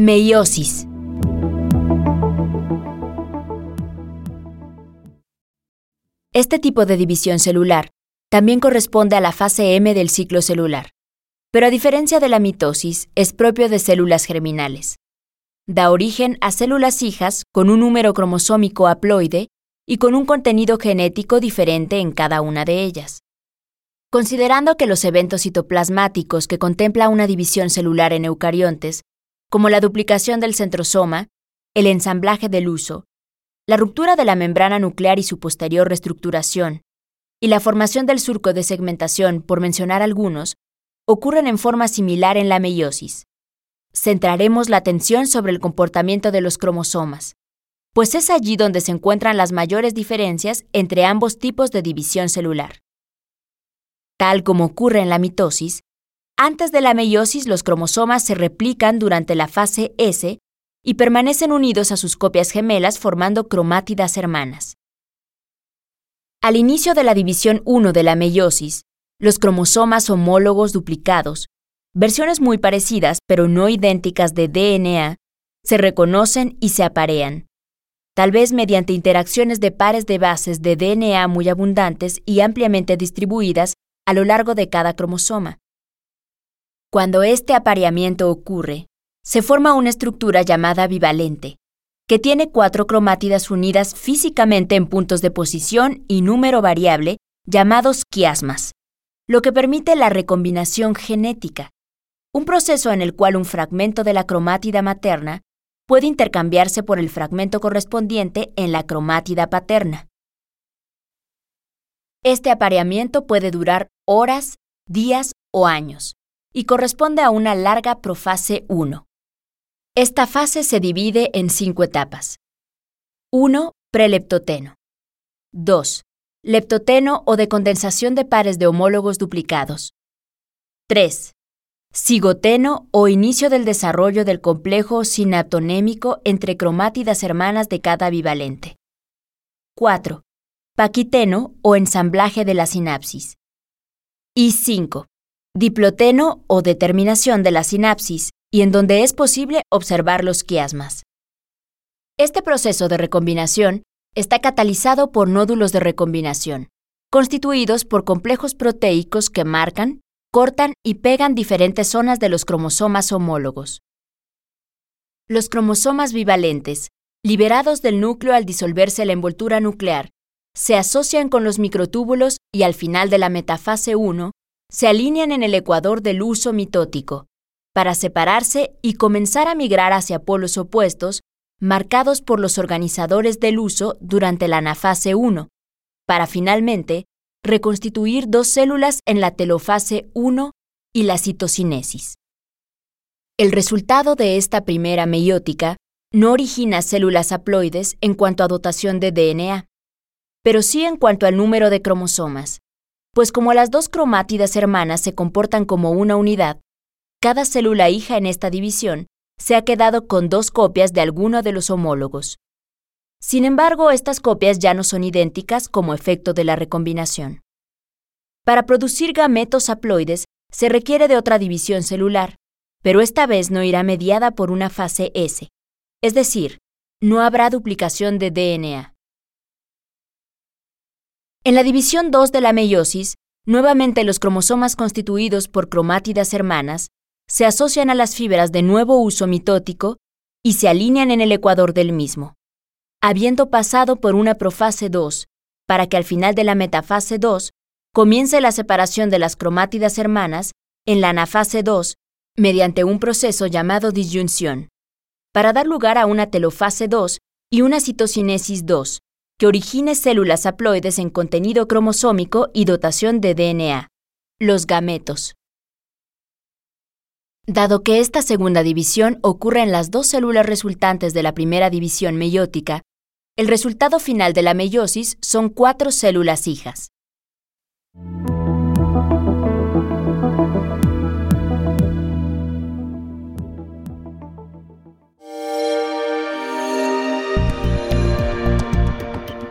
Meiosis. Este tipo de división celular también corresponde a la fase M del ciclo celular, pero a diferencia de la mitosis, es propio de células germinales. Da origen a células hijas con un número cromosómico haploide y con un contenido genético diferente en cada una de ellas. Considerando que los eventos citoplasmáticos que contempla una división celular en eucariontes, como la duplicación del centrosoma, el ensamblaje del uso, la ruptura de la membrana nuclear y su posterior reestructuración, y la formación del surco de segmentación, por mencionar algunos, ocurren en forma similar en la meiosis. Centraremos la atención sobre el comportamiento de los cromosomas, pues es allí donde se encuentran las mayores diferencias entre ambos tipos de división celular. Tal como ocurre en la mitosis, antes de la meiosis los cromosomas se replican durante la fase S y permanecen unidos a sus copias gemelas formando cromátidas hermanas. Al inicio de la división 1 de la meiosis, los cromosomas homólogos duplicados, versiones muy parecidas pero no idénticas de DNA, se reconocen y se aparean, tal vez mediante interacciones de pares de bases de DNA muy abundantes y ampliamente distribuidas a lo largo de cada cromosoma. Cuando este apareamiento ocurre, se forma una estructura llamada bivalente, que tiene cuatro cromátidas unidas físicamente en puntos de posición y número variable llamados quiasmas, lo que permite la recombinación genética, un proceso en el cual un fragmento de la cromátida materna puede intercambiarse por el fragmento correspondiente en la cromátida paterna. Este apareamiento puede durar horas, días o años y corresponde a una larga profase 1. Esta fase se divide en cinco etapas. 1. Preleptoteno. 2. Leptoteno o de condensación de pares de homólogos duplicados. 3. Cigoteno o inicio del desarrollo del complejo sinaptonémico entre cromátidas hermanas de cada bivalente. 4. Paquiteno o ensamblaje de la sinapsis. Y 5. Diploteno o determinación de la sinapsis, y en donde es posible observar los quiasmas. Este proceso de recombinación está catalizado por nódulos de recombinación, constituidos por complejos proteicos que marcan, cortan y pegan diferentes zonas de los cromosomas homólogos. Los cromosomas bivalentes, liberados del núcleo al disolverse la envoltura nuclear, se asocian con los microtúbulos y al final de la metafase 1 se alinean en el ecuador del uso mitótico, para separarse y comenzar a migrar hacia polos opuestos, marcados por los organizadores del uso durante la anafase 1, para finalmente reconstituir dos células en la telofase 1 y la citocinesis. El resultado de esta primera meiótica no origina células haploides en cuanto a dotación de DNA, pero sí en cuanto al número de cromosomas, pues como las dos cromátidas hermanas se comportan como una unidad, cada célula hija en esta división se ha quedado con dos copias de alguno de los homólogos. Sin embargo, estas copias ya no son idénticas como efecto de la recombinación. Para producir gametos haploides se requiere de otra división celular, pero esta vez no irá mediada por una fase S, es decir, no habrá duplicación de DNA. En la división 2 de la meiosis, nuevamente los cromosomas constituidos por cromátidas hermanas se asocian a las fibras de nuevo uso mitótico y se alinean en el ecuador del mismo, habiendo pasado por una profase 2, para que al final de la metafase 2 comience la separación de las cromátidas hermanas en la anafase 2 mediante un proceso llamado disyunción, para dar lugar a una telofase 2 y una citocinesis 2, que origine células haploides en contenido cromosómico y dotación de DNA, los gametos. Dado que esta segunda división ocurre en las dos células resultantes de la primera división meiótica, el resultado final de la meiosis son cuatro células hijas.